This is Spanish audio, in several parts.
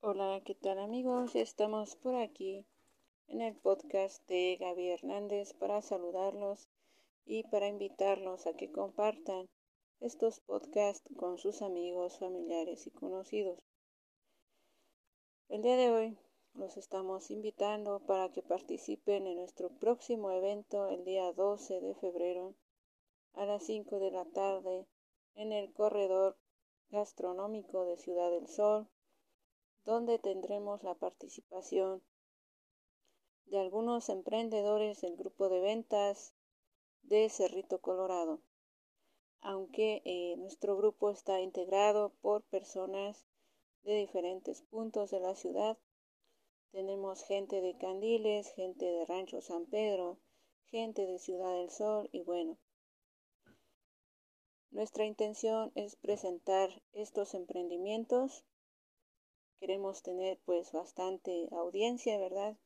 Hola, ¿qué tal amigos? Estamos por aquí en el podcast de Gaby Hernández para saludarlos y para invitarlos a que compartan estos podcasts con sus amigos, familiares y conocidos. El día de hoy los estamos invitando para que participen en nuestro próximo evento el día 12 de febrero a las 5 de la tarde en el corredor gastronómico de Ciudad del Sol donde tendremos la participación de algunos emprendedores del grupo de ventas de Cerrito Colorado. Aunque eh, nuestro grupo está integrado por personas de diferentes puntos de la ciudad, tenemos gente de Candiles, gente de Rancho San Pedro, gente de Ciudad del Sol y bueno. Nuestra intención es presentar estos emprendimientos queremos tener pues bastante audiencia, ¿verdad?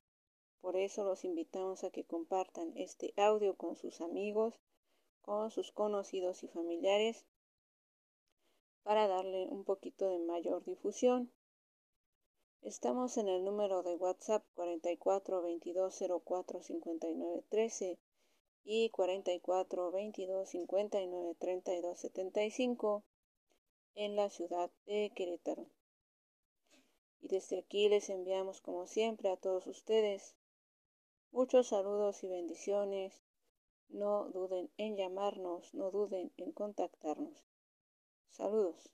Por eso los invitamos a que compartan este audio con sus amigos, con sus conocidos y familiares para darle un poquito de mayor difusión. Estamos en el número de WhatsApp 44 22 04 59 13 y 44 22 59 32 75 en la ciudad de Querétaro. Desde aquí les enviamos como siempre a todos ustedes muchos saludos y bendiciones. No duden en llamarnos, no duden en contactarnos. Saludos.